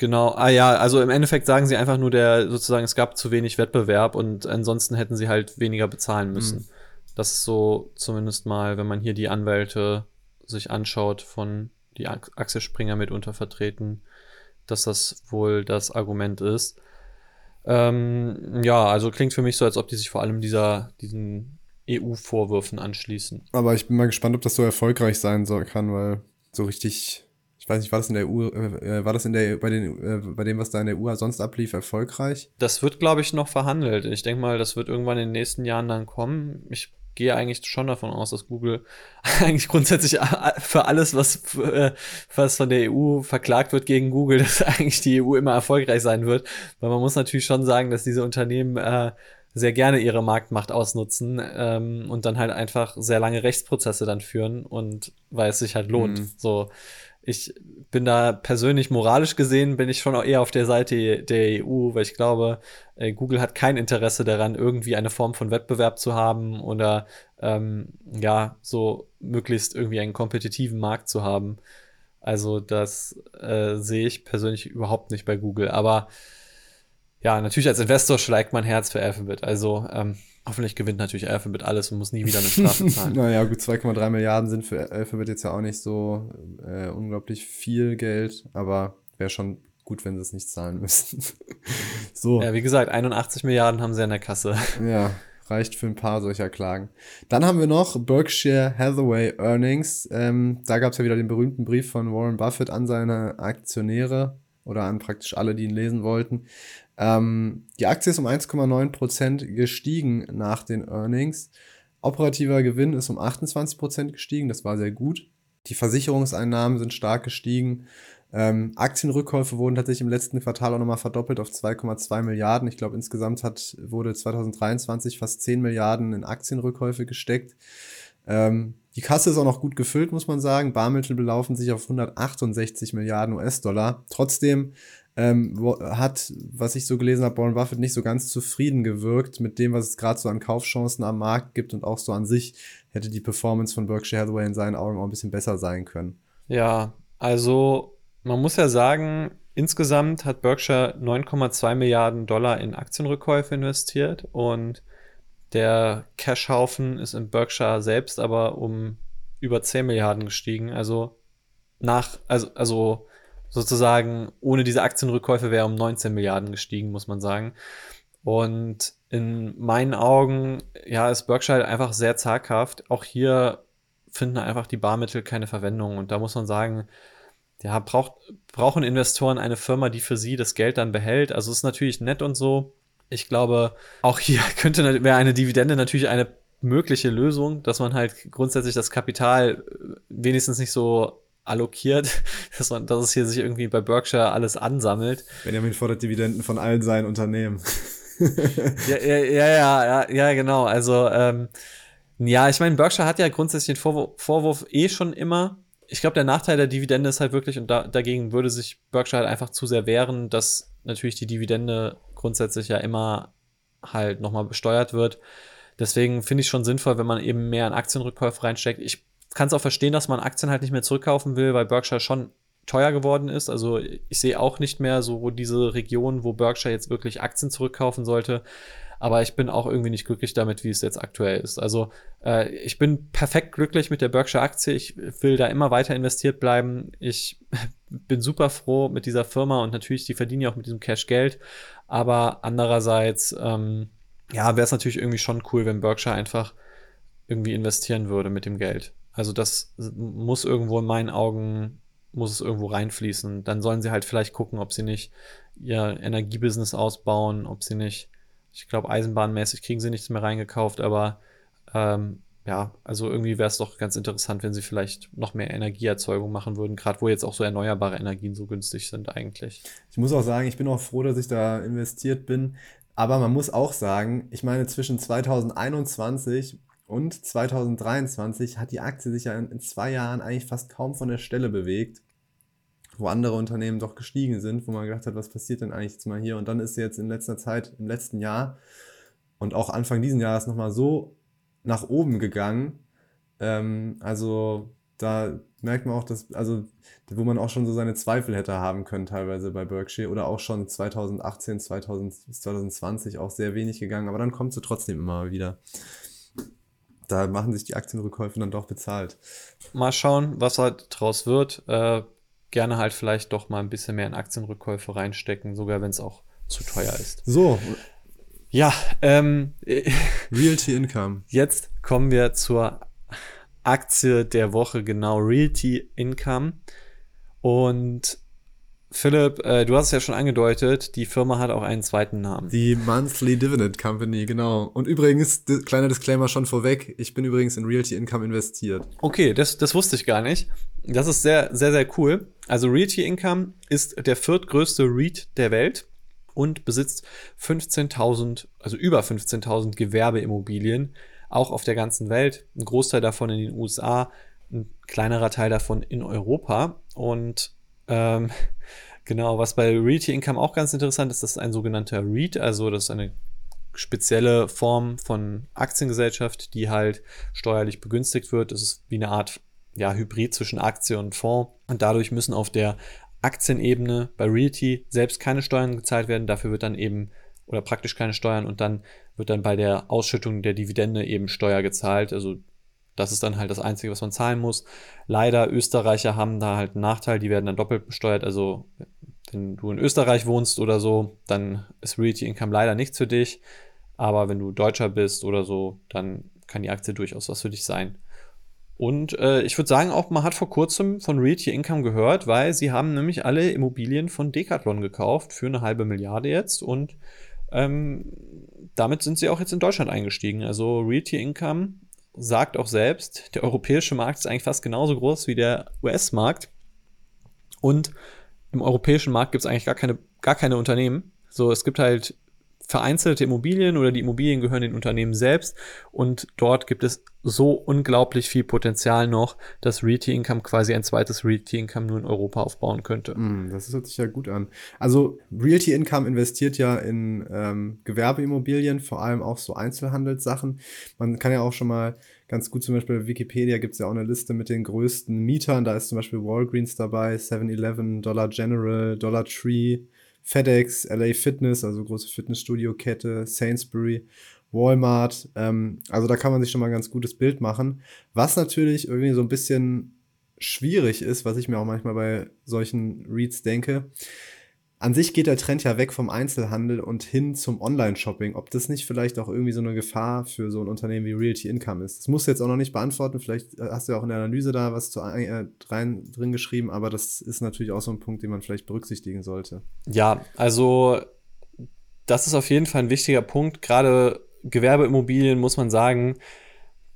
Genau, ah ja, also im Endeffekt sagen sie einfach nur der, sozusagen, es gab zu wenig Wettbewerb und ansonsten hätten sie halt weniger bezahlen müssen. Mhm. Das ist so zumindest mal, wenn man hier die Anwälte sich anschaut, von die Axel Springer mitunter vertreten, dass das wohl das Argument ist. Ähm, ja, also klingt für mich so, als ob die sich vor allem dieser, diesen EU-Vorwürfen anschließen. Aber ich bin mal gespannt, ob das so erfolgreich sein soll, kann, weil so richtig weiß nicht, war das in der EU, äh, äh, war das in der bei den äh, bei dem, was da in der EU sonst ablief, erfolgreich? Das wird, glaube ich, noch verhandelt. Ich denke mal, das wird irgendwann in den nächsten Jahren dann kommen. Ich gehe eigentlich schon davon aus, dass Google <laughs> eigentlich grundsätzlich für alles, was, äh, was von der EU verklagt wird gegen Google, <laughs> dass eigentlich die EU immer erfolgreich sein wird. Weil man muss natürlich schon sagen, dass diese Unternehmen äh, sehr gerne ihre Marktmacht ausnutzen ähm, und dann halt einfach sehr lange Rechtsprozesse dann führen und weil es sich halt lohnt. Mhm. So ich bin da persönlich moralisch gesehen, bin ich schon auch eher auf der Seite der EU, weil ich glaube, äh, Google hat kein Interesse daran, irgendwie eine Form von Wettbewerb zu haben oder ähm, ja, so möglichst irgendwie einen kompetitiven Markt zu haben. Also das äh, sehe ich persönlich überhaupt nicht bei Google. Aber ja, natürlich als Investor schlägt mein Herz für Alphabet. Also ähm, Hoffentlich gewinnt natürlich Alphabet alles und muss nie wieder eine Strafe <laughs> zahlen. naja, gut, 2,3 Milliarden sind für Alphabet jetzt ja auch nicht so äh, unglaublich viel Geld, aber wäre schon gut, wenn sie es nicht zahlen müssten. <laughs> so. Ja, wie gesagt, 81 Milliarden haben sie in der Kasse. <laughs> Ja, reicht für ein paar solcher Klagen. Dann haben wir noch Berkshire Hathaway Earnings. Ähm, da gab es ja wieder den berühmten Brief von Warren Buffett an seine Aktionäre oder an praktisch alle, die ihn lesen wollten. Ähm, die Aktie ist um 1,9% gestiegen nach den Earnings. Operativer Gewinn ist um 28% gestiegen, das war sehr gut. Die Versicherungseinnahmen sind stark gestiegen. Ähm, Aktienrückkäufe wurden tatsächlich im letzten Quartal auch nochmal verdoppelt auf 2,2 Milliarden. Ich glaube, insgesamt hat, wurde 2023 fast 10 Milliarden in Aktienrückkäufe gesteckt. Ähm, die Kasse ist auch noch gut gefüllt, muss man sagen. Barmittel belaufen sich auf 168 Milliarden US-Dollar. Trotzdem ähm, hat, was ich so gelesen habe, Warren Buffett nicht so ganz zufrieden gewirkt mit dem, was es gerade so an Kaufchancen am Markt gibt und auch so an sich hätte die Performance von Berkshire Hathaway in seinen Augen auch ein bisschen besser sein können. Ja, also man muss ja sagen, insgesamt hat Berkshire 9,2 Milliarden Dollar in Aktienrückkäufe investiert und der Cashhaufen ist in Berkshire selbst aber um über 10 Milliarden gestiegen. Also nach, also, also sozusagen ohne diese Aktienrückkäufe wäre um 19 Milliarden gestiegen, muss man sagen. Und in meinen Augen, ja, ist Berkshire einfach sehr zaghaft. Auch hier finden einfach die Barmittel keine Verwendung. Und da muss man sagen, ja, braucht, brauchen Investoren eine Firma, die für sie das Geld dann behält. Also ist natürlich nett und so. Ich glaube, auch hier <laughs> könnte wäre eine Dividende natürlich eine mögliche Lösung, dass man halt grundsätzlich das Kapital äh, wenigstens nicht so allokiert, <laughs> dass man, dass es hier sich irgendwie bei Berkshire alles ansammelt. Benjamin fordert Dividenden von allen seinen Unternehmen. <laughs> ja, ja, ja, ja, ja, genau. Also, ähm, ja, ich meine, Berkshire hat ja grundsätzlich den Vorwurf, Vorwurf eh schon immer. Ich glaube, der Nachteil der Dividende ist halt wirklich, und da, dagegen würde sich Berkshire halt einfach zu sehr wehren, dass natürlich die Dividende grundsätzlich ja immer halt nochmal besteuert wird. Deswegen finde ich schon sinnvoll, wenn man eben mehr in Aktienrückkäufe reinsteckt. Ich kann es auch verstehen, dass man Aktien halt nicht mehr zurückkaufen will, weil Berkshire schon teuer geworden ist. Also ich sehe auch nicht mehr so diese Region, wo Berkshire jetzt wirklich Aktien zurückkaufen sollte. Aber ich bin auch irgendwie nicht glücklich damit, wie es jetzt aktuell ist. Also äh, ich bin perfekt glücklich mit der Berkshire-Aktie. Ich will da immer weiter investiert bleiben. Ich <laughs> bin super froh mit dieser Firma und natürlich, die verdienen ja auch mit diesem Cash Geld. Aber andererseits, ähm, ja, wäre es natürlich irgendwie schon cool, wenn Berkshire einfach irgendwie investieren würde mit dem Geld. Also das muss irgendwo in meinen Augen, muss es irgendwo reinfließen. Dann sollen sie halt vielleicht gucken, ob sie nicht ihr Energiebusiness ausbauen, ob sie nicht, ich glaube, eisenbahnmäßig kriegen sie nichts mehr reingekauft, aber ähm, ja, also irgendwie wäre es doch ganz interessant, wenn sie vielleicht noch mehr Energieerzeugung machen würden, gerade wo jetzt auch so erneuerbare Energien so günstig sind eigentlich. Ich muss auch sagen, ich bin auch froh, dass ich da investiert bin. Aber man muss auch sagen, ich meine, zwischen 2021 und 2023 hat die Aktie sich ja in, zwei Jahren eigentlich fast kaum von der Stelle bewegt, wo andere Unternehmen doch gestiegen sind, wo man gedacht hat, was passiert denn eigentlich jetzt mal hier? Und dann ist sie jetzt in letzter Zeit, im letzten Jahr und auch Anfang diesen Jahres nochmal so nach oben gegangen. Ähm, also da merkt man auch, dass, also wo man auch schon so seine Zweifel hätte haben können, teilweise bei Berkshire oder auch schon 2018, 2000, 2020 auch sehr wenig gegangen, aber dann kommt sie trotzdem immer wieder da machen sich die Aktienrückkäufe dann doch bezahlt. Mal schauen, was halt draus wird. Äh, gerne halt vielleicht doch mal ein bisschen mehr in Aktienrückkäufe reinstecken, sogar wenn es auch zu teuer ist. So. Ja, ähm, <laughs> Realty Income. Jetzt kommen wir zur Aktie der Woche, genau, Realty Income. Und Philipp, äh, du hast es ja schon angedeutet, die Firma hat auch einen zweiten Namen. Die Monthly Dividend Company, genau. Und übrigens, kleiner Disclaimer schon vorweg, ich bin übrigens in Realty Income investiert. Okay, das, das wusste ich gar nicht. Das ist sehr, sehr, sehr cool. Also Realty Income ist der viertgrößte REIT der Welt und besitzt 15.000, also über 15.000 Gewerbeimmobilien, auch auf der ganzen Welt. Ein Großteil davon in den USA, ein kleinerer Teil davon in Europa. Und ähm, <laughs> genau, was bei Realty Income auch ganz interessant ist, das ist ein sogenannter REIT, also das ist eine spezielle Form von Aktiengesellschaft, die halt steuerlich begünstigt wird. Das ist wie eine Art ja, Hybrid zwischen Aktie und Fonds. Und dadurch müssen auf der Aktienebene bei Realty selbst keine Steuern gezahlt werden. Dafür wird dann eben oder praktisch keine Steuern und dann wird dann bei der Ausschüttung der Dividende eben Steuer gezahlt. Also das ist dann halt das Einzige, was man zahlen muss. Leider, Österreicher haben da halt einen Nachteil, die werden dann doppelt besteuert. Also, wenn du in Österreich wohnst oder so, dann ist Realty Income leider nichts für dich. Aber wenn du Deutscher bist oder so, dann kann die Aktie durchaus was für dich sein. Und äh, ich würde sagen, auch man hat vor kurzem von Realty Income gehört, weil sie haben nämlich alle Immobilien von Decathlon gekauft für eine halbe Milliarde jetzt und ähm, damit sind sie auch jetzt in Deutschland eingestiegen. Also Realty Income sagt auch selbst, der europäische Markt ist eigentlich fast genauso groß wie der US-Markt. Und im europäischen Markt gibt es eigentlich gar keine, gar keine Unternehmen. So, es gibt halt vereinzelte Immobilien oder die Immobilien gehören den Unternehmen selbst und dort gibt es so unglaublich viel Potenzial noch, dass Realty Income quasi ein zweites Realty Income nur in Europa aufbauen könnte. Mm, das hört sich ja gut an. Also Realty Income investiert ja in ähm, Gewerbeimmobilien, vor allem auch so Einzelhandelssachen. Man kann ja auch schon mal ganz gut. Zum Beispiel bei Wikipedia gibt es ja auch eine Liste mit den größten Mietern. Da ist zum Beispiel Walgreens dabei, 7-Eleven, Dollar General, Dollar Tree, FedEx, LA Fitness, also große Fitnessstudio-Kette, Sainsbury, Walmart. Ähm, also da kann man sich schon mal ein ganz gutes Bild machen. Was natürlich irgendwie so ein bisschen schwierig ist, was ich mir auch manchmal bei solchen Reads denke, an sich geht der Trend ja weg vom Einzelhandel und hin zum Online-Shopping. Ob das nicht vielleicht auch irgendwie so eine Gefahr für so ein Unternehmen wie Realty Income ist. Das musst du jetzt auch noch nicht beantworten. Vielleicht äh, hast du ja auch in der Analyse da was zu, äh, rein, drin geschrieben, aber das ist natürlich auch so ein Punkt, den man vielleicht berücksichtigen sollte. Ja, also das ist auf jeden Fall ein wichtiger Punkt. Gerade Gewerbeimmobilien muss man sagen,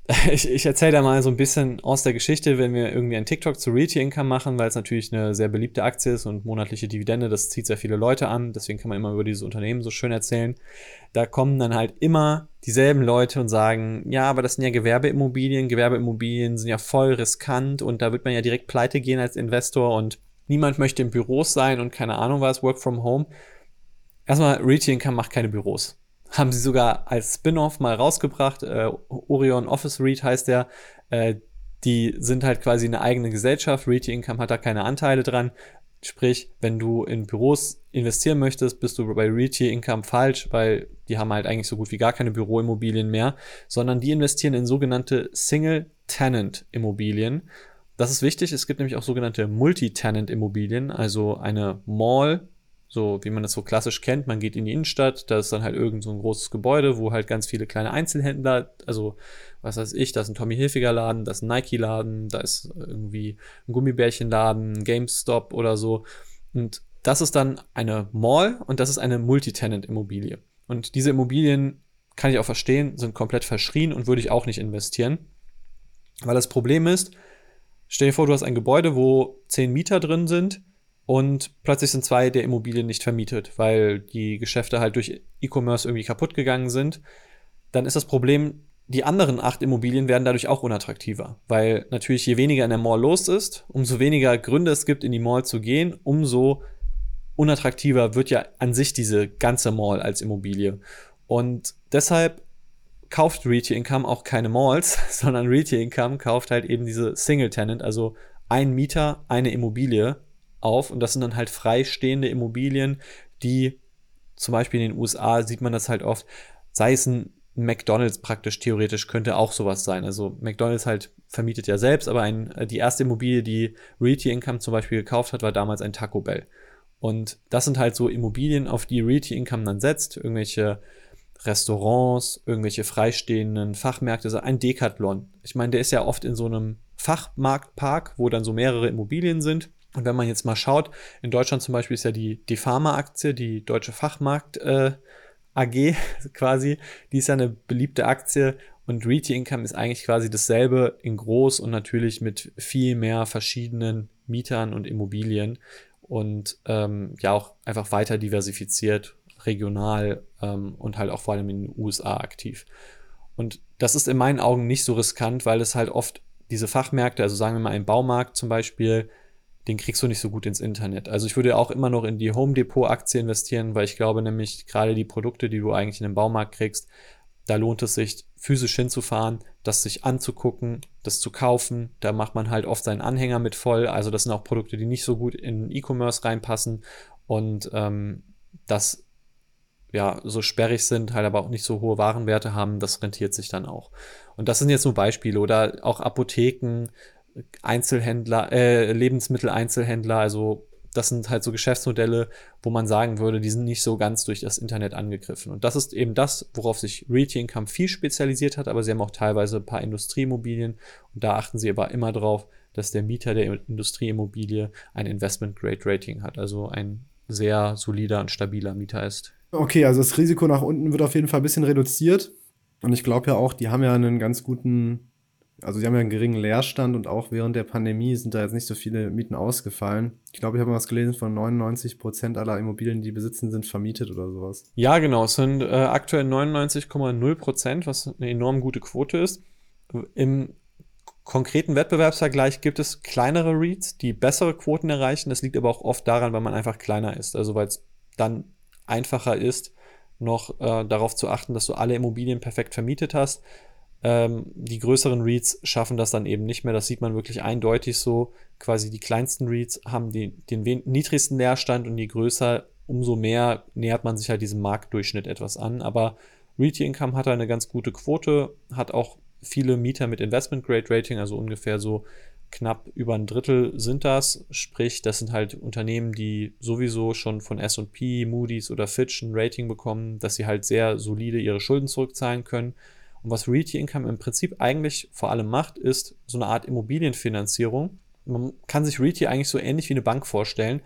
<laughs> ich, ich erzähle da mal so ein bisschen aus der Geschichte, wenn wir irgendwie ein TikTok zu Realty Income machen, weil es natürlich eine sehr beliebte Aktie ist und monatliche Dividende, das zieht sehr viele Leute an, deswegen kann man immer über dieses Unternehmen so schön erzählen. Da kommen dann halt immer dieselben Leute und sagen, ja, aber das sind ja Gewerbeimmobilien, Gewerbeimmobilien sind ja voll riskant und da wird man ja direkt pleite gehen als Investor und niemand möchte in Büros sein und keine Ahnung was, Work from Home. Erstmal, Realty Income macht keine Büros haben sie sogar als Spin-off mal rausgebracht. Äh, Orion Office REIT heißt der. Äh, die sind halt quasi eine eigene Gesellschaft. REIT Income hat da keine Anteile dran. Sprich, wenn du in Büros investieren möchtest, bist du bei Realty Income falsch, weil die haben halt eigentlich so gut wie gar keine Büroimmobilien mehr, sondern die investieren in sogenannte Single-Tenant-Immobilien. Das ist wichtig. Es gibt nämlich auch sogenannte Multi-Tenant-Immobilien, also eine Mall so wie man das so klassisch kennt. Man geht in die Innenstadt, da ist dann halt irgend so ein großes Gebäude, wo halt ganz viele kleine Einzelhändler, also was weiß ich, da ist ein Tommy Hilfiger Laden, da ist ein Nike Laden, da ist irgendwie ein Gummibärchenladen, ein GameStop oder so. Und das ist dann eine Mall und das ist eine Multitenant-Immobilie. Und diese Immobilien kann ich auch verstehen, sind komplett verschrien und würde ich auch nicht investieren. Weil das Problem ist, stell dir vor, du hast ein Gebäude, wo zehn Mieter drin sind und plötzlich sind zwei der Immobilien nicht vermietet, weil die Geschäfte halt durch E-Commerce irgendwie kaputt gegangen sind, dann ist das Problem, die anderen acht Immobilien werden dadurch auch unattraktiver, weil natürlich je weniger in der Mall los ist, umso weniger Gründe es gibt, in die Mall zu gehen, umso unattraktiver wird ja an sich diese ganze Mall als Immobilie. Und deshalb kauft Retail Income auch keine Malls, <laughs> sondern Retail Income kauft halt eben diese Single Tenant, also ein Mieter, eine Immobilie auf und das sind dann halt freistehende Immobilien, die zum Beispiel in den USA sieht man das halt oft, sei es ein McDonalds praktisch theoretisch könnte auch sowas sein. Also McDonalds halt vermietet ja selbst, aber ein, die erste Immobilie, die Realty Income zum Beispiel gekauft hat, war damals ein Taco Bell. Und das sind halt so Immobilien, auf die Realty Income dann setzt, irgendwelche Restaurants, irgendwelche freistehenden Fachmärkte, also ein Decathlon. Ich meine, der ist ja oft in so einem Fachmarktpark, wo dann so mehrere Immobilien sind und wenn man jetzt mal schaut, in Deutschland zum Beispiel ist ja die Defama-Aktie, die Deutsche Fachmarkt äh, AG <laughs> quasi, die ist ja eine beliebte Aktie und Realty Income ist eigentlich quasi dasselbe in groß und natürlich mit viel mehr verschiedenen Mietern und Immobilien und ähm, ja auch einfach weiter diversifiziert, regional ähm, und halt auch vor allem in den USA aktiv. Und das ist in meinen Augen nicht so riskant, weil es halt oft diese Fachmärkte, also sagen wir mal ein Baumarkt zum Beispiel, den kriegst du nicht so gut ins Internet. Also ich würde auch immer noch in die Home Depot Aktie investieren, weil ich glaube nämlich gerade die Produkte, die du eigentlich in den Baumarkt kriegst, da lohnt es sich physisch hinzufahren, das sich anzugucken, das zu kaufen. Da macht man halt oft seinen Anhänger mit voll. Also das sind auch Produkte, die nicht so gut in E-Commerce reinpassen und ähm, das ja so sperrig sind, halt aber auch nicht so hohe Warenwerte haben, das rentiert sich dann auch. Und das sind jetzt nur Beispiele oder auch Apotheken, Einzelhändler, äh, Lebensmitteleinzelhändler, also das sind halt so Geschäftsmodelle, wo man sagen würde, die sind nicht so ganz durch das Internet angegriffen. Und das ist eben das, worauf sich Realty Income viel spezialisiert hat, aber sie haben auch teilweise ein paar Industrieimmobilien und da achten sie aber immer drauf, dass der Mieter der Industrieimmobilie ein Investment Grade Rating hat, also ein sehr solider und stabiler Mieter ist. Okay, also das Risiko nach unten wird auf jeden Fall ein bisschen reduziert. Und ich glaube ja auch, die haben ja einen ganz guten also sie haben ja einen geringen Leerstand und auch während der Pandemie sind da jetzt nicht so viele Mieten ausgefallen. Ich glaube, ich habe mal was gelesen von 99 Prozent aller Immobilien, die besitzen, sind vermietet oder sowas. Ja, genau. Es sind äh, aktuell 99,0 Prozent, was eine enorm gute Quote ist. Im konkreten Wettbewerbsvergleich gibt es kleinere REITs, die bessere Quoten erreichen. Das liegt aber auch oft daran, weil man einfach kleiner ist. Also weil es dann einfacher ist, noch äh, darauf zu achten, dass du alle Immobilien perfekt vermietet hast Ähm, die größeren Reads schaffen das dann eben nicht mehr. Das sieht man wirklich eindeutig so. Quasi die kleinsten Reads haben die, den niedrigsten Leerstand und je größer, umso mehr nähert man sich halt diesem Marktdurchschnitt etwas an. Aber Realty Income hat eine ganz gute Quote, hat auch viele Mieter mit Investment Grade Rating, also ungefähr so knapp über ein Drittel sind das. Sprich, das sind halt Unternehmen, die sowieso schon von SP, Moody's oder Fitch ein Rating bekommen, dass sie halt sehr solide ihre Schulden zurückzahlen können. Und was Realty Income im Prinzip eigentlich vor allem macht, ist so eine Art Immobilienfinanzierung. Man kann sich Realty eigentlich so ähnlich wie eine Bank vorstellen,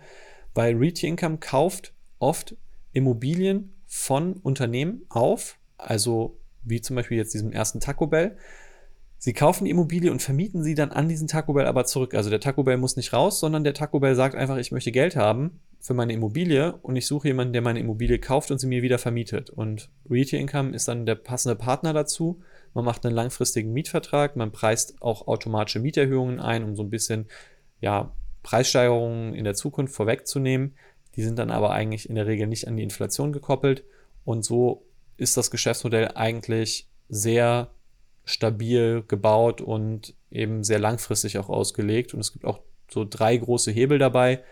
weil Realty Income kauft oft Immobilien von Unternehmen auf, also wie zum Beispiel jetzt diesem ersten Taco Bell. Sie kaufen die Immobilie und vermieten sie dann an diesen Taco Bell aber zurück. Also der Taco Bell muss nicht raus, sondern der Taco Bell sagt einfach, ich möchte Geld haben für meine Immobilie und ich suche jemanden, der meine Immobilie kauft und sie mir wieder vermietet. Und Realty Income ist dann der passende Partner dazu. Man macht einen langfristigen Mietvertrag, man preist auch automatische Mieterhöhungen ein, um so ein bisschen ja, Preissteigerungen in der Zukunft vorwegzunehmen. Die sind dann aber eigentlich in der Regel nicht an die Inflation gekoppelt. Und so ist das Geschäftsmodell eigentlich sehr stabil gebaut und eben sehr langfristig auch ausgelegt. Und es gibt auch so drei große Hebel dabei.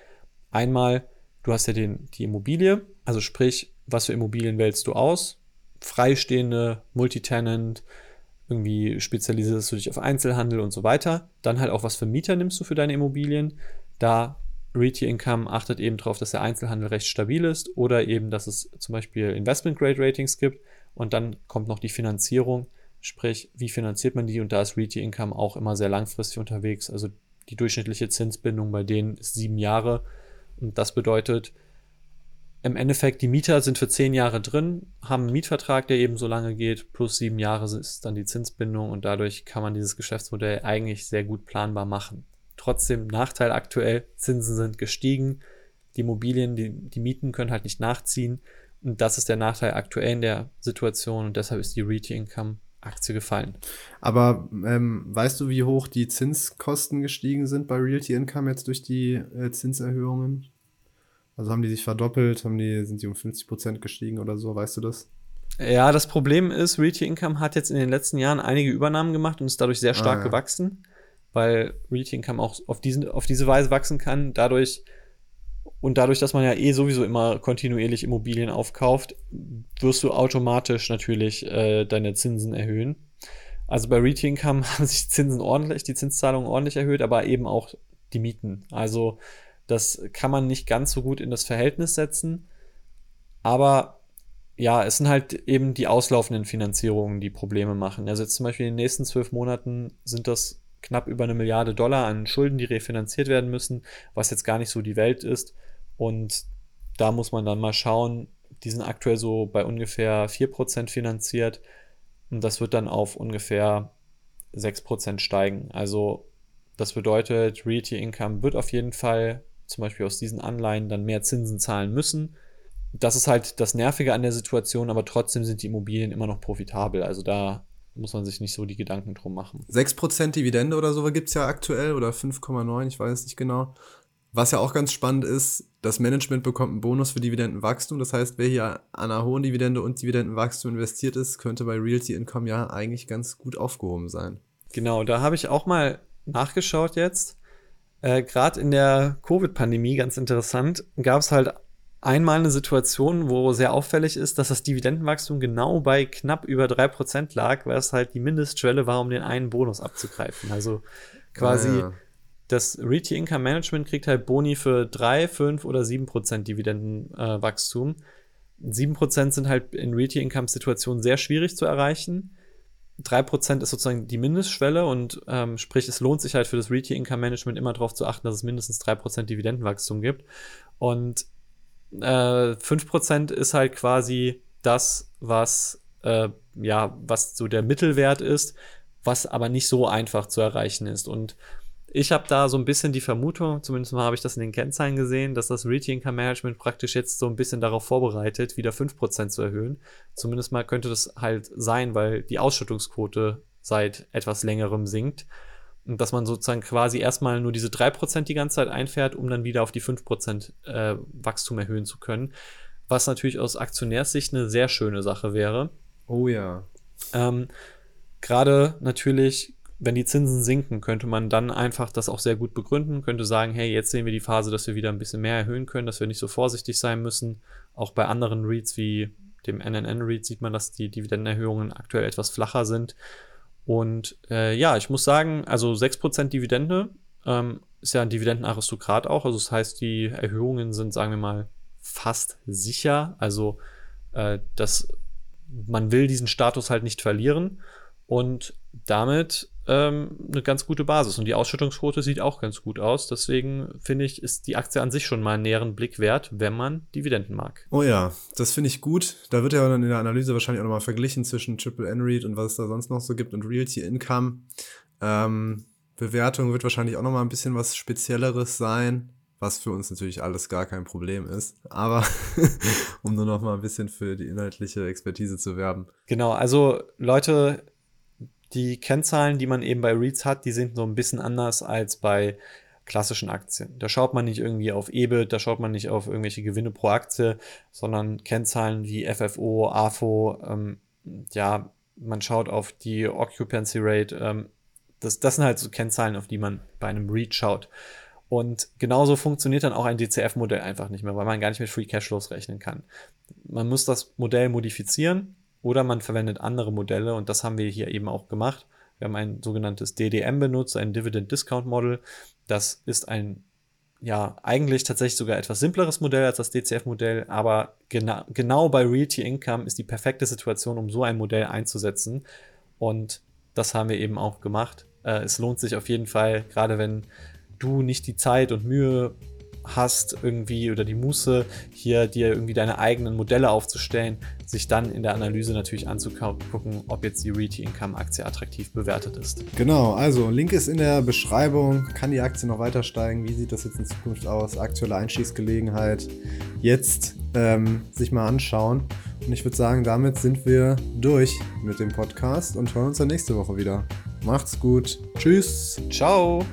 Einmal, du hast ja den, die Immobilie, also sprich, was für Immobilien wählst du aus? Freistehende, Multitenant, irgendwie spezialisierst du dich auf Einzelhandel und so weiter. Dann halt auch, was für Mieter nimmst du für deine Immobilien? Da Realty Income achtet eben darauf, dass der Einzelhandel recht stabil ist oder eben, dass es zum Beispiel Investment Grade Ratings gibt und dann kommt noch die Finanzierung, sprich, wie finanziert man die und da ist Realty Income auch immer sehr langfristig unterwegs. Also die durchschnittliche Zinsbindung bei denen ist sieben Jahre und das bedeutet, im Endeffekt, die Mieter sind für zehn Jahre drin, haben einen Mietvertrag, der eben so lange geht, plus sieben Jahre ist dann die Zinsbindung und dadurch kann man dieses Geschäftsmodell eigentlich sehr gut planbar machen. Trotzdem Nachteil aktuell, Zinsen sind gestiegen, die Immobilien, die, die Mieten können halt nicht nachziehen. Und das ist der Nachteil aktuell in der Situation und deshalb ist die REIT Income Aktie gefallen. Aber ähm, weißt du, wie hoch die Zinskosten gestiegen sind bei Realty Income jetzt durch die äh, Zinserhöhungen? Also haben die sich verdoppelt, haben die, sind die um 50 Prozent gestiegen oder so, weißt du das? Ja, das Problem ist, Realty Income hat jetzt in den letzten Jahren einige Übernahmen gemacht und ist dadurch sehr stark ah, ja. gewachsen weil Realty Income auch auf, diesen, auf diese Weise wachsen kann. Dadurch und dadurch, dass man ja eh sowieso immer kontinuierlich Immobilien aufkauft, wirst du automatisch natürlich äh, deine Zinsen erhöhen. Also bei Realty Income <laughs> haben sich die Zinsen ordentlich, die Zinszahlungen ordentlich erhöht, aber eben auch die Mieten. Also das kann man nicht ganz so gut in das Verhältnis setzen. Aber ja, es sind halt eben die auslaufenden Finanzierungen, die Probleme machen. Also jetzt zum Beispiel in den nächsten zwölf Monaten sind das knapp über eine Milliarde Dollar an Schulden, die refinanziert werden müssen, was jetzt gar nicht so die Welt ist. Und da muss man dann mal schauen, die sind aktuell so bei ungefähr 4% finanziert und das wird dann auf ungefähr 6% steigen. Also das bedeutet, Realty Income wird auf jeden Fall zum Beispiel aus diesen Anleihen dann mehr Zinsen zahlen müssen. Das ist halt das Nervige an der Situation, aber trotzdem sind die Immobilien immer noch profitabel. Also da muss man sich nicht so die Gedanken drum machen. 6% Dividende oder so gibt es ja aktuell oder 5,9, ich weiß nicht genau. Was ja auch ganz spannend ist, das Management bekommt einen Bonus für Dividendenwachstum. Das heißt, wer hier an einer hohen Dividende und Dividendenwachstum investiert ist, könnte bei Realty Income ja eigentlich ganz gut aufgehoben sein. Genau, da habe ich auch mal nachgeschaut jetzt. Äh, Gerade in der Covid-Pandemie, ganz interessant, gab es halt einmal eine Situation, wo sehr auffällig ist, dass das Dividendenwachstum genau bei knapp über 3% lag, weil es halt die Mindestschwelle war, um den einen Bonus abzugreifen. Also quasi ah, ja. Das REIT Income Management kriegt halt Boni für 3, 5 oder 7% Dividendenwachstum. Äh, 7% sind halt in REIT Income Situationen sehr schwierig zu erreichen. 3% ist sozusagen die Mindestschwelle und ähm, sprich, es lohnt sich halt für das REIT Income Management immer darauf zu achten, dass es mindestens 3% Dividendenwachstum gibt. Und äh, 5% ist halt quasi das, was, äh, ja, was so der Mittelwert ist, was aber nicht so einfach zu erreichen ist. Und ich habe da so ein bisschen die Vermutung, zumindest mal habe ich das in den Kennzahlen gesehen, dass das Realty Income Management praktisch jetzt so ein bisschen darauf vorbereitet, wieder 5% zu erhöhen. Zumindest mal könnte das halt sein, weil die Ausschüttungsquote seit etwas längerem sinkt. Und dass man sozusagen quasi erstmal nur diese 3% die ganze Zeit einfährt, um dann wieder auf die 5% äh, Wachstum erhöhen zu können. Was natürlich aus Aktionärssicht eine sehr schöne Sache wäre. Oh ja. Ähm, gerade natürlich, wenn die Zinsen sinken, könnte man dann einfach das auch sehr gut begründen, könnte sagen, hey, jetzt sehen wir die Phase, dass wir wieder ein bisschen mehr erhöhen können, dass wir nicht so vorsichtig sein müssen. Auch bei anderen REITs wie dem NNN-REIT sieht man, dass die Dividendenerhöhungen aktuell etwas flacher sind. Und äh, ja, ich muss sagen, also 6% Dividende ähm, ist ja ein Dividendenaristokrat auch. Also das heißt, die Erhöhungen sind, sagen wir mal, fast sicher. Also äh, dass man will diesen Status halt nicht verlieren. Und damit ähm, eine ganz gute Basis. Und die Ausschüttungsquote sieht auch ganz gut aus. Deswegen finde ich, ist die Aktie an sich schon mal einen näheren Blick wert, wenn man Dividenden mag. Oh ja, das finde ich gut. Da wird ja dann in der Analyse wahrscheinlich auch nochmal verglichen zwischen Triple N REIT und was es da sonst noch so gibt und Realty Income. Ähm, Bewertung wird wahrscheinlich auch nochmal ein bisschen was Spezielleres sein was für uns natürlich alles gar kein Problem ist. Aber <laughs> um nur noch mal ein bisschen für die inhaltliche Expertise zu werben. Genau, also Leute, die Kennzahlen, die man eben bei REITs hat, die sind so ein bisschen anders als bei klassischen Aktien. Da schaut man nicht irgendwie auf EBIT, da schaut man nicht auf irgendwelche Gewinne pro Aktie, sondern Kennzahlen wie FFO, AFO, ähm, ja, man schaut auf die Occupancy Rate. Ähm, das, das sind halt so Kennzahlen, auf die man bei einem REIT schaut. Und genauso funktioniert dann auch ein DCF-Modell einfach nicht mehr, weil man gar nicht mit Free Cashflows rechnen kann. Man muss das Modell modifizieren oder man verwendet andere Modelle und das haben wir hier eben auch gemacht. Wir haben ein sogenanntes DDM benutzt, ein Dividend Discount Model. Das ist ein ja, eigentlich tatsächlich sogar etwas simpleres Modell als das DCF-Modell, aber genau, genau bei Realty Income ist die perfekte Situation, um so ein Modell einzusetzen. Und das haben wir eben auch gemacht. Äh, es lohnt sich auf jeden Fall, gerade wenn du nicht die Zeit und Mühe hast irgendwie oder die Muße, hier dir irgendwie deine eigenen Modelle aufzustellen, sich dann in der Analyse natürlich anzugucken, ob jetzt die REIT Income Aktie attraktiv bewertet ist. Genau, also Link ist in der Beschreibung. Kann die Aktie noch weiter steigen? Wie sieht das jetzt in Zukunft aus? Aktuelle Einstiegsgelegenheit. Jetzt ähm, sich mal anschauen. Und ich würde sagen, damit sind wir durch mit dem Podcast und hören uns dann nächste Woche wieder. Macht's gut. Tschüss. Ciao.